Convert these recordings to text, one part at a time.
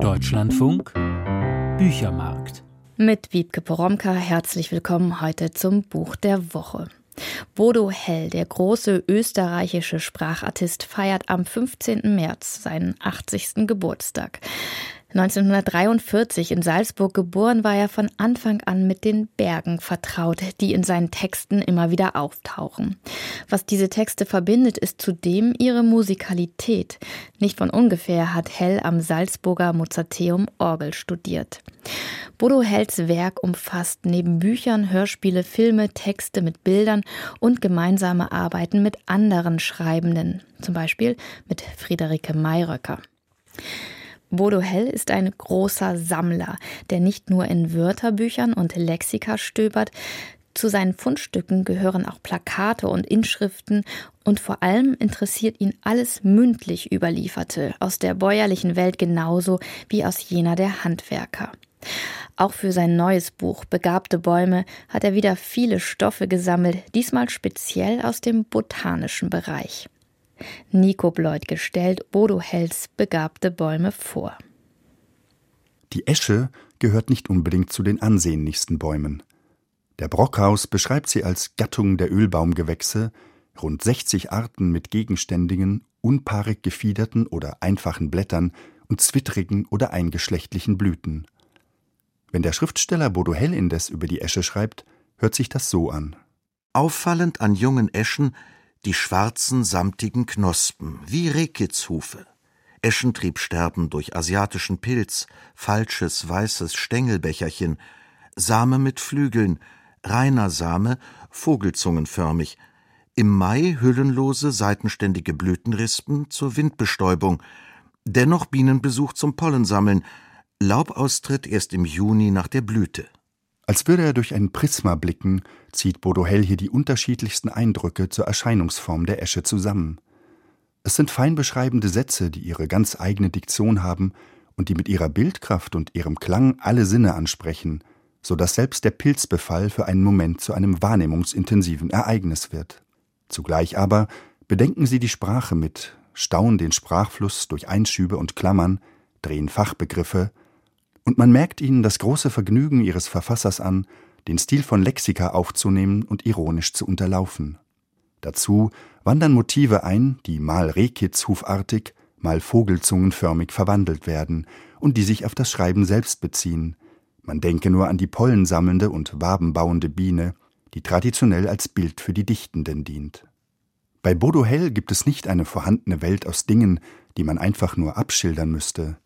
Deutschlandfunk Büchermarkt. Mit Wiebke Poromka herzlich willkommen heute zum Buch der Woche. Bodo Hell, der große österreichische Sprachartist, feiert am 15. März seinen 80. Geburtstag. 1943 in Salzburg geboren, war er von Anfang an mit den Bergen vertraut, die in seinen Texten immer wieder auftauchen. Was diese Texte verbindet, ist zudem ihre Musikalität. Nicht von ungefähr hat Hell am Salzburger Mozarteum Orgel studiert. Bodo Hells Werk umfasst neben Büchern, Hörspiele, Filme, Texte mit Bildern und gemeinsame Arbeiten mit anderen Schreibenden, zum Beispiel mit Friederike Mayröcker. Bodo Hell ist ein großer Sammler, der nicht nur in Wörterbüchern und Lexika stöbert, zu seinen Fundstücken gehören auch Plakate und Inschriften und vor allem interessiert ihn alles mündlich überlieferte, aus der bäuerlichen Welt genauso wie aus jener der Handwerker. Auch für sein neues Buch Begabte Bäume hat er wieder viele Stoffe gesammelt, diesmal speziell aus dem botanischen Bereich. Nico Bleutke stellt Bodo Hells begabte Bäume vor. Die Esche gehört nicht unbedingt zu den ansehnlichsten Bäumen. Der Brockhaus beschreibt sie als Gattung der Ölbaumgewächse, rund 60 Arten mit gegenständigen, unpaarig gefiederten oder einfachen Blättern und zwittrigen oder eingeschlechtlichen Blüten. Wenn der Schriftsteller Bodo Hell indes über die Esche schreibt, hört sich das so an. Auffallend an jungen Eschen die schwarzen, samtigen Knospen, wie Rehkitzhufe. Eschentriebsterben durch asiatischen Pilz, falsches, weißes Stängelbecherchen, Same mit Flügeln, reiner Same, vogelzungenförmig, im Mai hüllenlose, seitenständige Blütenrispen zur Windbestäubung, dennoch Bienenbesuch zum Pollensammeln, Laubaustritt erst im Juni nach der Blüte. Als würde er durch ein Prisma blicken, zieht Bodo Hell hier die unterschiedlichsten Eindrücke zur Erscheinungsform der Esche zusammen. Es sind fein beschreibende Sätze, die ihre ganz eigene Diktion haben und die mit ihrer Bildkraft und ihrem Klang alle Sinne ansprechen, so dass selbst der Pilzbefall für einen Moment zu einem wahrnehmungsintensiven Ereignis wird. Zugleich aber bedenken sie die Sprache mit, stauen den Sprachfluss durch Einschübe und Klammern, drehen Fachbegriffe, und man merkt ihnen das große Vergnügen ihres Verfassers an, den Stil von Lexika aufzunehmen und ironisch zu unterlaufen. Dazu wandern Motive ein, die mal rehkitzhufartig, mal vogelzungenförmig verwandelt werden und die sich auf das Schreiben selbst beziehen. Man denke nur an die pollensammelnde und wabenbauende Biene, die traditionell als Bild für die Dichtenden dient. Bei Bodo Hell gibt es nicht eine vorhandene Welt aus Dingen, die man einfach nur abschildern müsste.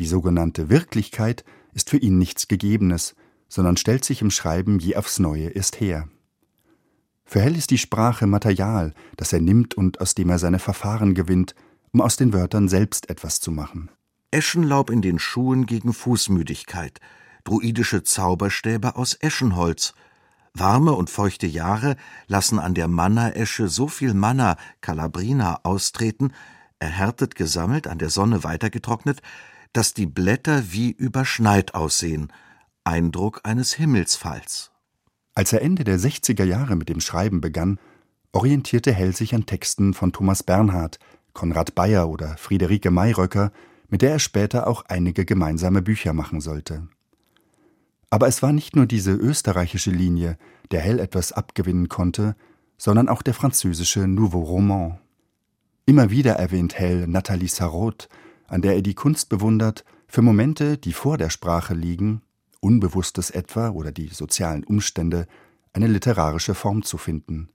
Die sogenannte Wirklichkeit ist für ihn nichts Gegebenes, sondern stellt sich im Schreiben je aufs Neue erst her. Für Hell ist die Sprache Material, das er nimmt und aus dem er seine Verfahren gewinnt, um aus den Wörtern selbst etwas zu machen. Eschenlaub in den Schuhen gegen Fußmüdigkeit, druidische Zauberstäbe aus Eschenholz. Warme und feuchte Jahre lassen an der Manna-Esche so viel Manna, Calabrina, austreten, erhärtet gesammelt, an der Sonne weitergetrocknet, dass die Blätter wie überschneit aussehen, Eindruck eines Himmelsfalls. Als er Ende der 60er Jahre mit dem Schreiben begann, orientierte Hell sich an Texten von Thomas Bernhard, Konrad Bayer oder Friederike Mayröcker, mit der er später auch einige gemeinsame Bücher machen sollte. Aber es war nicht nur diese österreichische Linie, der Hell etwas abgewinnen konnte, sondern auch der französische Nouveau Roman. Immer wieder erwähnt Hell Nathalie Sarraute, an der er die Kunst bewundert, für Momente, die vor der Sprache liegen, Unbewusstes etwa oder die sozialen Umstände, eine literarische Form zu finden.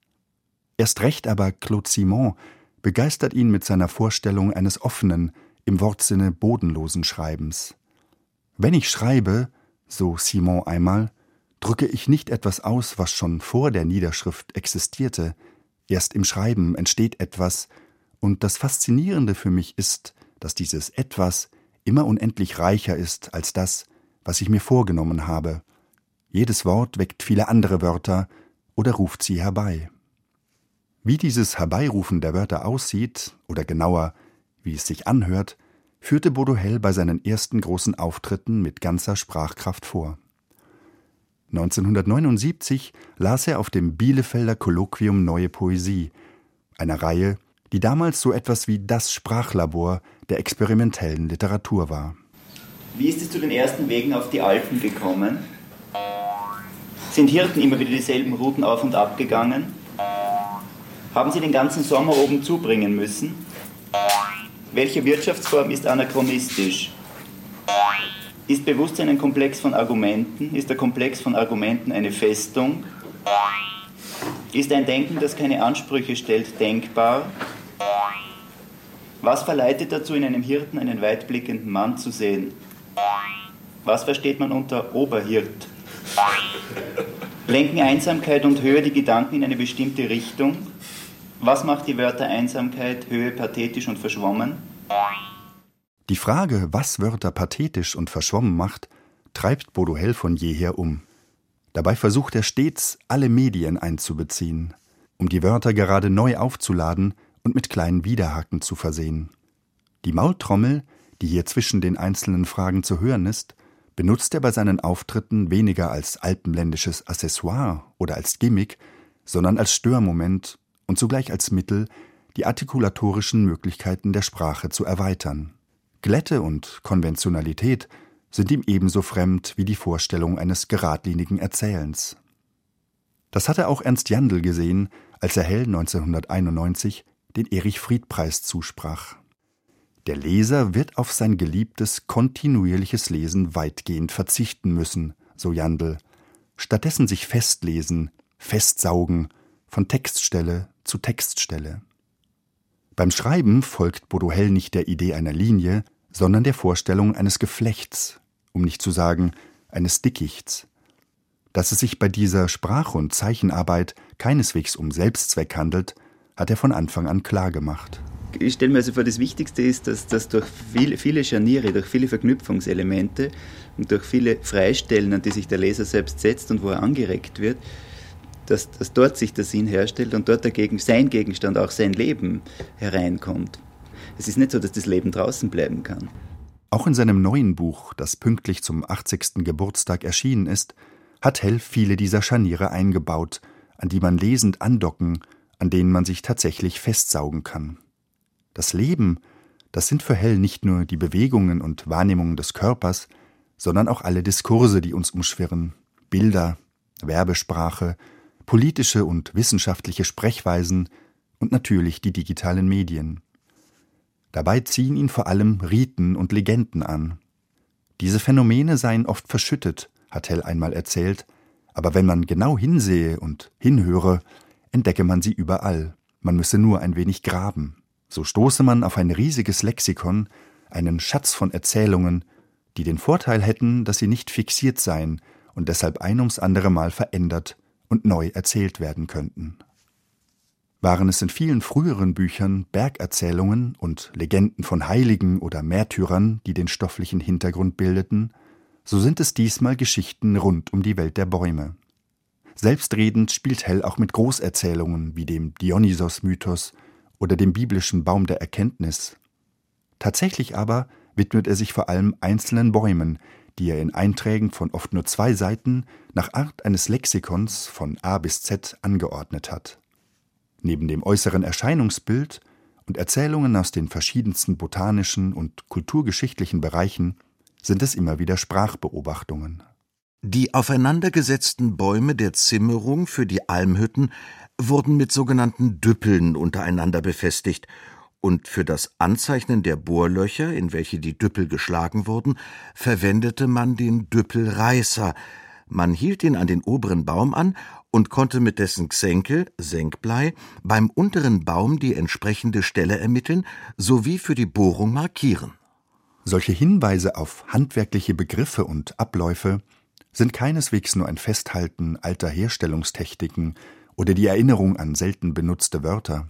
Erst recht aber Claude Simon begeistert ihn mit seiner Vorstellung eines offenen, im Wortsinne bodenlosen Schreibens. Wenn ich schreibe, so Simon einmal, drücke ich nicht etwas aus, was schon vor der Niederschrift existierte, erst im Schreiben entsteht etwas, und das Faszinierende für mich ist, dass dieses etwas immer unendlich reicher ist als das, was ich mir vorgenommen habe. Jedes Wort weckt viele andere Wörter oder ruft sie herbei. Wie dieses Herbeirufen der Wörter aussieht, oder genauer, wie es sich anhört, führte Bodo Hell bei seinen ersten großen Auftritten mit ganzer Sprachkraft vor. 1979 las er auf dem Bielefelder Kolloquium Neue Poesie, einer Reihe, die damals so etwas wie das Sprachlabor der experimentellen Literatur war. Wie ist es zu den ersten Wegen auf die Alpen gekommen? Sind Hirten immer wieder dieselben Routen auf und ab gegangen? Haben sie den ganzen Sommer oben zubringen müssen? Welche Wirtschaftsform ist anachronistisch? Ist Bewusstsein ein Komplex von Argumenten? Ist der Komplex von Argumenten eine Festung? Ist ein Denken, das keine Ansprüche stellt, denkbar? Was verleitet dazu, in einem Hirten einen weitblickenden Mann zu sehen? Was versteht man unter Oberhirt? Lenken Einsamkeit und Höhe die Gedanken in eine bestimmte Richtung? Was macht die Wörter Einsamkeit, Höhe pathetisch und verschwommen? Die Frage, was Wörter pathetisch und verschwommen macht, treibt Bodo Hell von jeher um. Dabei versucht er stets, alle Medien einzubeziehen, um die Wörter gerade neu aufzuladen und mit kleinen Widerhaken zu versehen. Die Maultrommel, die hier zwischen den einzelnen Fragen zu hören ist, benutzt er bei seinen Auftritten weniger als alpenländisches Accessoire oder als Gimmick, sondern als Störmoment und zugleich als Mittel, die artikulatorischen Möglichkeiten der Sprache zu erweitern. Glätte und Konventionalität sind ihm ebenso fremd wie die Vorstellung eines geradlinigen Erzählens. Das hatte auch Ernst Jandl gesehen, als er Hell 1991 den Erich-Fried-Preis zusprach. Der Leser wird auf sein geliebtes kontinuierliches Lesen weitgehend verzichten müssen, so Jandl, stattdessen sich festlesen, festsaugen, von Textstelle zu Textstelle. Beim Schreiben folgt Bodo Hell nicht der Idee einer Linie, sondern der Vorstellung eines Geflechts, um nicht zu sagen eines Dickichts. Dass es sich bei dieser Sprach- und Zeichenarbeit keineswegs um Selbstzweck handelt, hat er von Anfang an klar gemacht. Ich stelle mir also vor, das Wichtigste ist, dass, dass durch viele, viele Scharniere, durch viele Verknüpfungselemente und durch viele Freistellen, an die sich der Leser selbst setzt und wo er angeregt wird, dass, dass dort sich der Sinn herstellt und dort dagegen sein Gegenstand, auch sein Leben hereinkommt. Es ist nicht so, dass das Leben draußen bleiben kann. Auch in seinem neuen Buch, das pünktlich zum 80. Geburtstag erschienen ist, hat Hell viele dieser Scharniere eingebaut, an die man lesend andocken, an denen man sich tatsächlich festsaugen kann. Das Leben, das sind für Hell nicht nur die Bewegungen und Wahrnehmungen des Körpers, sondern auch alle Diskurse, die uns umschwirren, Bilder, Werbesprache, politische und wissenschaftliche Sprechweisen und natürlich die digitalen Medien. Dabei ziehen ihn vor allem Riten und Legenden an. Diese Phänomene seien oft verschüttet, hat Hell einmal erzählt, aber wenn man genau hinsehe und hinhöre, entdecke man sie überall. Man müsse nur ein wenig graben. So stoße man auf ein riesiges Lexikon, einen Schatz von Erzählungen, die den Vorteil hätten, dass sie nicht fixiert seien und deshalb ein ums andere Mal verändert und neu erzählt werden könnten waren es in vielen früheren Büchern Bergerzählungen und Legenden von Heiligen oder Märtyrern, die den stofflichen Hintergrund bildeten, so sind es diesmal Geschichten rund um die Welt der Bäume. Selbstredend spielt Hell auch mit Großerzählungen wie dem Dionysos-Mythos oder dem biblischen Baum der Erkenntnis. Tatsächlich aber widmet er sich vor allem einzelnen Bäumen, die er in Einträgen von oft nur zwei Seiten nach Art eines Lexikons von A bis Z angeordnet hat. Neben dem äußeren Erscheinungsbild und Erzählungen aus den verschiedensten botanischen und kulturgeschichtlichen Bereichen sind es immer wieder Sprachbeobachtungen. Die aufeinandergesetzten Bäume der Zimmerung für die Almhütten wurden mit sogenannten Düppeln untereinander befestigt, und für das Anzeichnen der Bohrlöcher, in welche die Düppel geschlagen wurden, verwendete man den Düppelreißer. Man hielt ihn an den oberen Baum an und konnte mit dessen Xenkel, Senkblei, beim unteren Baum die entsprechende Stelle ermitteln sowie für die Bohrung markieren. Solche Hinweise auf handwerkliche Begriffe und Abläufe sind keineswegs nur ein Festhalten alter Herstellungstechniken oder die Erinnerung an selten benutzte Wörter.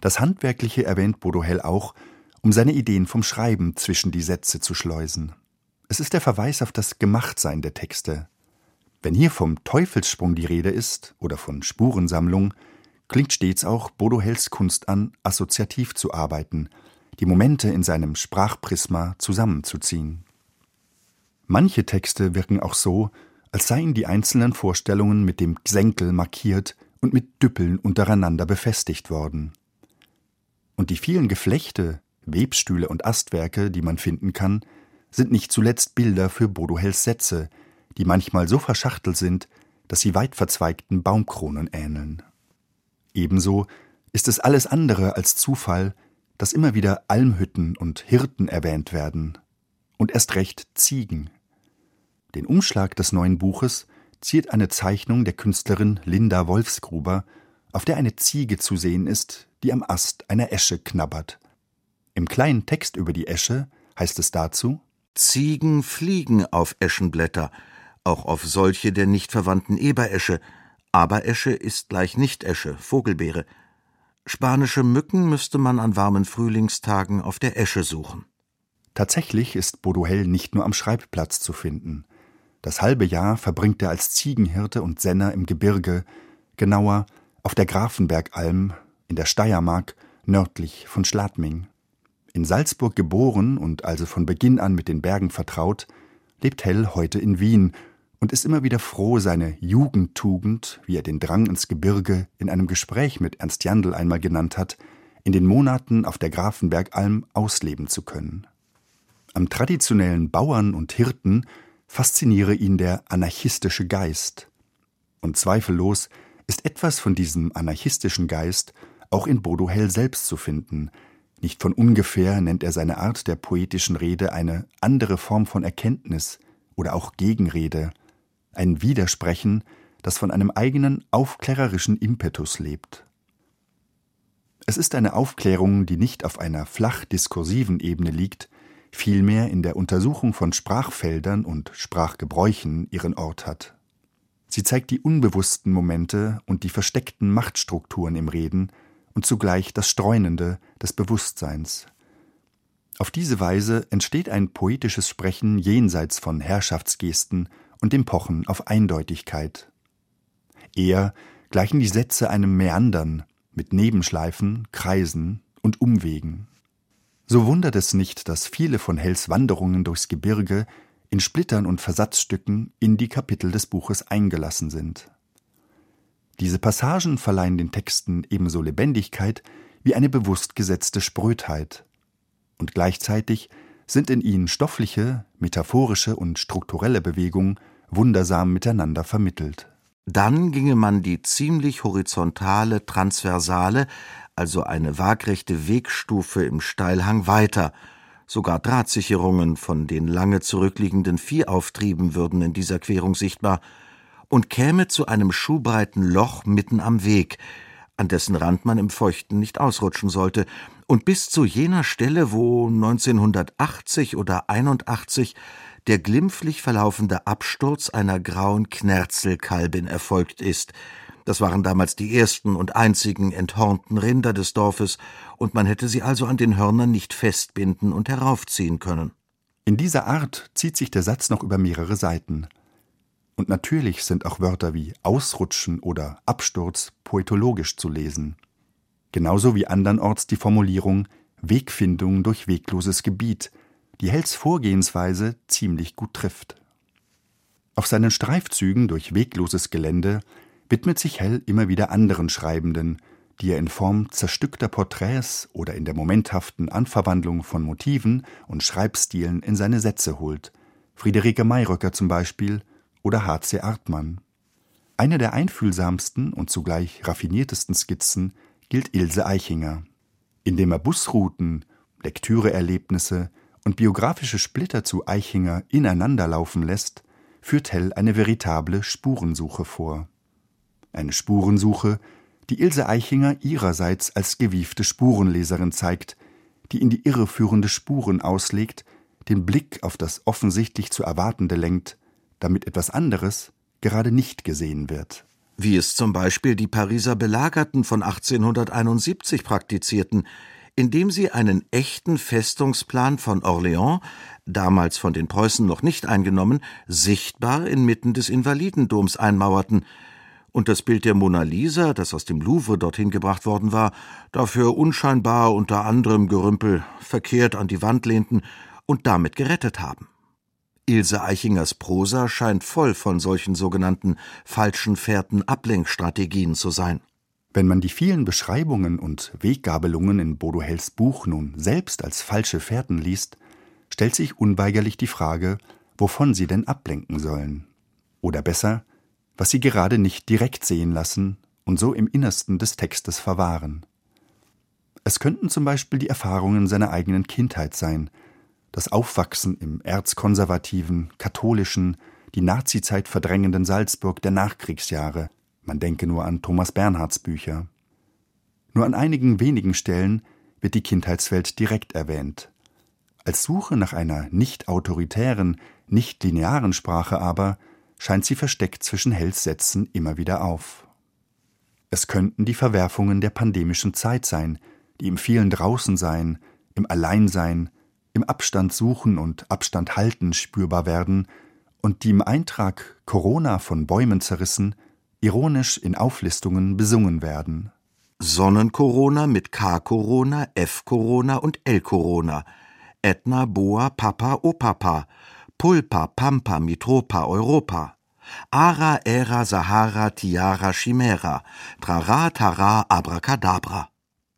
Das Handwerkliche erwähnt Bodo Hell auch, um seine Ideen vom Schreiben zwischen die Sätze zu schleusen. Es ist der Verweis auf das Gemachtsein der Texte, wenn hier vom Teufelssprung die Rede ist oder von Spurensammlung, klingt stets auch Bodo Hells Kunst an, assoziativ zu arbeiten, die Momente in seinem Sprachprisma zusammenzuziehen. Manche Texte wirken auch so, als seien die einzelnen Vorstellungen mit dem Gsenkel markiert und mit Düppeln untereinander befestigt worden. Und die vielen Geflechte, Webstühle und Astwerke, die man finden kann, sind nicht zuletzt Bilder für Bodohels Sätze, die manchmal so verschachtelt sind, dass sie weit verzweigten Baumkronen ähneln. Ebenso ist es alles andere als Zufall, dass immer wieder Almhütten und Hirten erwähnt werden und erst recht Ziegen. Den Umschlag des neuen Buches ziert eine Zeichnung der Künstlerin Linda Wolfsgruber, auf der eine Ziege zu sehen ist, die am Ast einer Esche knabbert. Im kleinen Text über die Esche heißt es dazu Ziegen fliegen auf Eschenblätter, auch auf solche der nicht verwandten Eberesche. Aberesche ist gleich Nichtesche, Vogelbeere. Spanische Mücken müsste man an warmen Frühlingstagen auf der Esche suchen. Tatsächlich ist Boduhel nicht nur am Schreibplatz zu finden. Das halbe Jahr verbringt er als Ziegenhirte und Senner im Gebirge, genauer auf der Grafenbergalm in der Steiermark nördlich von Schladming. In Salzburg geboren und also von Beginn an mit den Bergen vertraut, lebt Hell heute in Wien und ist immer wieder froh, seine Jugendtugend, wie er den Drang ins Gebirge in einem Gespräch mit Ernst Jandl einmal genannt hat, in den Monaten auf der Grafenbergalm ausleben zu können. Am traditionellen Bauern und Hirten fasziniere ihn der anarchistische Geist. Und zweifellos ist etwas von diesem anarchistischen Geist auch in Bodo Hell selbst zu finden. Nicht von ungefähr nennt er seine Art der poetischen Rede eine andere Form von Erkenntnis oder auch Gegenrede, ein Widersprechen, das von einem eigenen aufklärerischen Impetus lebt. Es ist eine Aufklärung, die nicht auf einer flach diskursiven Ebene liegt, vielmehr in der Untersuchung von Sprachfeldern und Sprachgebräuchen ihren Ort hat. Sie zeigt die unbewussten Momente und die versteckten Machtstrukturen im Reden und zugleich das Streunende des Bewusstseins. Auf diese Weise entsteht ein poetisches Sprechen jenseits von Herrschaftsgesten und dem Pochen auf Eindeutigkeit. Eher gleichen die Sätze einem Meandern mit Nebenschleifen, Kreisen und Umwegen. So wundert es nicht, dass viele von Hells Wanderungen durchs Gebirge in Splittern und Versatzstücken in die Kapitel des Buches eingelassen sind. Diese Passagen verleihen den Texten ebenso Lebendigkeit wie eine bewusst gesetzte Sprödheit. Und gleichzeitig sind in ihnen stoffliche, metaphorische und strukturelle Bewegungen wundersam miteinander vermittelt. Dann ginge man die ziemlich horizontale, transversale, also eine waagrechte Wegstufe im Steilhang weiter. Sogar Drahtsicherungen von den lange zurückliegenden Viehauftrieben würden in dieser Querung sichtbar und käme zu einem schuhbreiten Loch mitten am Weg, an dessen Rand man im Feuchten nicht ausrutschen sollte, und bis zu jener Stelle, wo 1980 oder 81 der glimpflich verlaufende Absturz einer grauen Knerzelkalbin erfolgt ist, das waren damals die ersten und einzigen enthornten Rinder des Dorfes, und man hätte sie also an den Hörnern nicht festbinden und heraufziehen können. In dieser Art zieht sich der Satz noch über mehrere Seiten. Und natürlich sind auch Wörter wie Ausrutschen oder Absturz poetologisch zu lesen. Genauso wie andernorts die Formulierung Wegfindung durch wegloses Gebiet, die Hells Vorgehensweise ziemlich gut trifft. Auf seinen Streifzügen durch wegloses Gelände widmet sich Hell immer wieder anderen Schreibenden, die er in Form zerstückter Porträts oder in der momenthaften Anverwandlung von Motiven und Schreibstilen in seine Sätze holt, Friederike Mayröcker zum Beispiel oder H.C. Artmann. Eine der einfühlsamsten und zugleich raffiniertesten Skizzen gilt Ilse Eichinger. Indem er Busrouten, Lektüreerlebnisse und biografische Splitter zu Eichinger ineinanderlaufen lässt, führt Hell eine veritable Spurensuche vor eine Spurensuche, die Ilse Eichinger ihrerseits als gewiefte Spurenleserin zeigt, die in die irreführende Spuren auslegt, den Blick auf das offensichtlich zu Erwartende lenkt, damit etwas anderes gerade nicht gesehen wird. Wie es zum Beispiel die Pariser Belagerten von 1871 praktizierten, indem sie einen echten Festungsplan von Orléans, damals von den Preußen noch nicht eingenommen, sichtbar inmitten des Invalidendoms einmauerten, und das Bild der Mona Lisa, das aus dem Louvre dorthin gebracht worden war, dafür unscheinbar unter anderem Gerümpel verkehrt an die Wand lehnten und damit gerettet haben. Ilse Eichingers Prosa scheint voll von solchen sogenannten falschen Fährten Ablenkstrategien zu sein. Wenn man die vielen Beschreibungen und Weggabelungen in Bodo Hells Buch nun selbst als falsche Fährten liest, stellt sich unweigerlich die Frage, wovon sie denn ablenken sollen. Oder besser, was sie gerade nicht direkt sehen lassen und so im Innersten des Textes verwahren. Es könnten zum Beispiel die Erfahrungen seiner eigenen Kindheit sein, das Aufwachsen im erzkonservativen, katholischen, die Nazizeit verdrängenden Salzburg der Nachkriegsjahre. Man denke nur an Thomas Bernhards Bücher. Nur an einigen wenigen Stellen wird die Kindheitswelt direkt erwähnt. Als Suche nach einer nicht autoritären, nicht linearen Sprache aber scheint sie versteckt zwischen Hells Sätzen immer wieder auf. Es könnten die Verwerfungen der pandemischen Zeit sein, die im vielen Draußensein, im Alleinsein, im Abstand suchen und Abstand halten spürbar werden und die im Eintrag Corona von Bäumen zerrissen ironisch in Auflistungen besungen werden. Sonnencorona mit K-Corona, F-Corona und L-Corona. Etna, Boa, Papa, Opapa. Pulpa, Pampa, Mitropa, Europa. Ara, Era, Sahara, Tiara, Chimera. Trara, Tara, Abracadabra.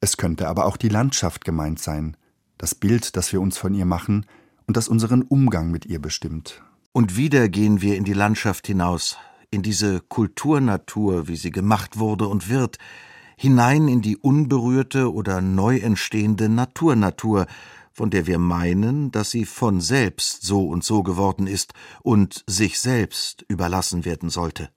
Es könnte aber auch die Landschaft gemeint sein, das Bild, das wir uns von ihr machen und das unseren Umgang mit ihr bestimmt. Und wieder gehen wir in die Landschaft hinaus, in diese Kulturnatur, wie sie gemacht wurde und wird, hinein in die unberührte oder neu entstehende Naturnatur, von der wir meinen, dass sie von selbst so und so geworden ist und sich selbst überlassen werden sollte.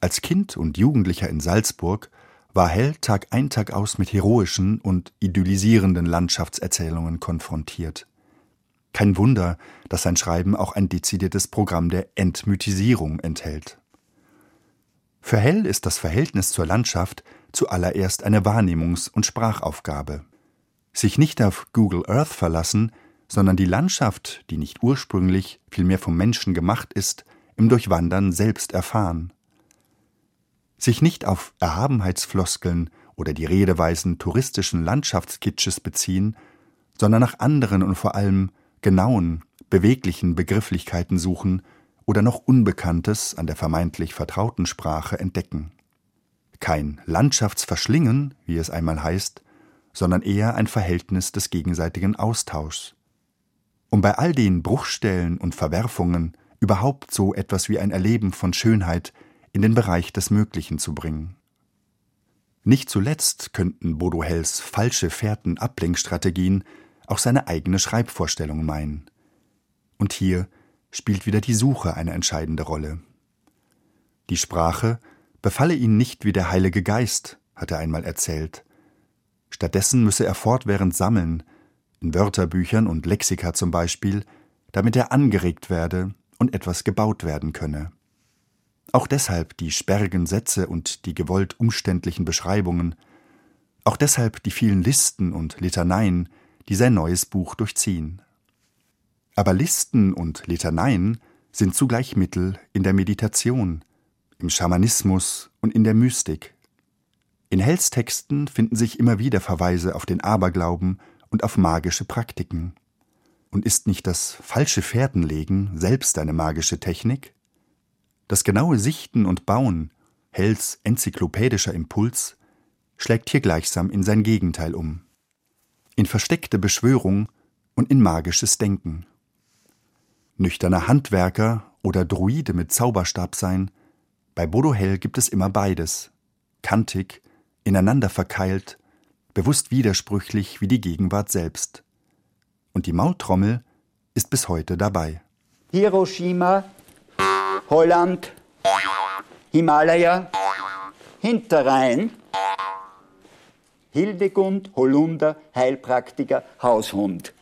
Als Kind und Jugendlicher in Salzburg war Hell Tag ein Tag aus mit heroischen und idyllisierenden Landschaftserzählungen konfrontiert. Kein Wunder, dass sein Schreiben auch ein dezidiertes Programm der Entmythisierung enthält. Für Hell ist das Verhältnis zur Landschaft zuallererst eine Wahrnehmungs- und Sprachaufgabe. Sich nicht auf Google Earth verlassen, sondern die Landschaft, die nicht ursprünglich, vielmehr vom Menschen gemacht ist, im Durchwandern selbst erfahren. Sich nicht auf Erhabenheitsfloskeln oder die Redeweisen touristischen Landschaftskitsches beziehen, sondern nach anderen und vor allem genauen, beweglichen Begrifflichkeiten suchen oder noch Unbekanntes an der vermeintlich vertrauten Sprache entdecken. Kein Landschaftsverschlingen, wie es einmal heißt, sondern eher ein Verhältnis des gegenseitigen Austauschs. Um bei all den Bruchstellen und Verwerfungen überhaupt so etwas wie ein Erleben von Schönheit in den Bereich des Möglichen zu bringen. Nicht zuletzt könnten Bodo Hells falsche Fährten-Ablenkstrategien auch seine eigene Schreibvorstellung meinen. Und hier spielt wieder die Suche eine entscheidende Rolle. Die Sprache befalle ihn nicht wie der Heilige Geist, hat er einmal erzählt. Stattdessen müsse er fortwährend sammeln, in Wörterbüchern und Lexika zum Beispiel, damit er angeregt werde und etwas gebaut werden könne. Auch deshalb die sperrigen Sätze und die gewollt umständlichen Beschreibungen, auch deshalb die vielen Listen und Litaneien, die sein neues Buch durchziehen. Aber Listen und Litaneien sind zugleich Mittel in der Meditation, im Schamanismus und in der Mystik. In Hells Texten finden sich immer wieder Verweise auf den Aberglauben und auf magische Praktiken. Und ist nicht das falsche Fährtenlegen selbst eine magische Technik? Das genaue Sichten und Bauen, Hells enzyklopädischer Impuls, schlägt hier gleichsam in sein Gegenteil um. In versteckte Beschwörung und in magisches Denken nüchterner Handwerker oder Druide mit Zauberstab sein, bei Bodo Hell gibt es immer beides, kantig, ineinander verkeilt, bewusst widersprüchlich wie die Gegenwart selbst. Und die Maultrommel ist bis heute dabei. Hiroshima, Holland, Himalaya, Hinterrhein, Hildegund, Holunder, Heilpraktiker, Haushund.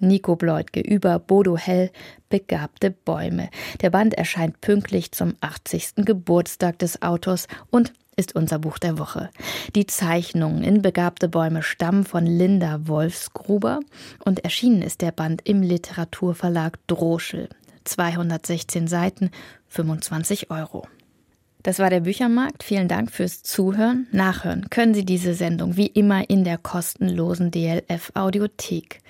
Nico Bleutke über Bodo Hell, Begabte Bäume. Der Band erscheint pünktlich zum 80. Geburtstag des Autors und ist unser Buch der Woche. Die Zeichnungen in Begabte Bäume stammen von Linda Wolfsgruber und erschienen ist der Band im Literaturverlag Droschel. 216 Seiten, 25 Euro. Das war der Büchermarkt. Vielen Dank fürs Zuhören. Nachhören können Sie diese Sendung wie immer in der kostenlosen DLF Audiothek.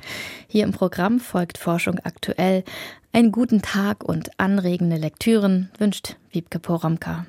Hier im Programm folgt Forschung aktuell. Einen guten Tag und anregende Lektüren wünscht Wiebke Poromka.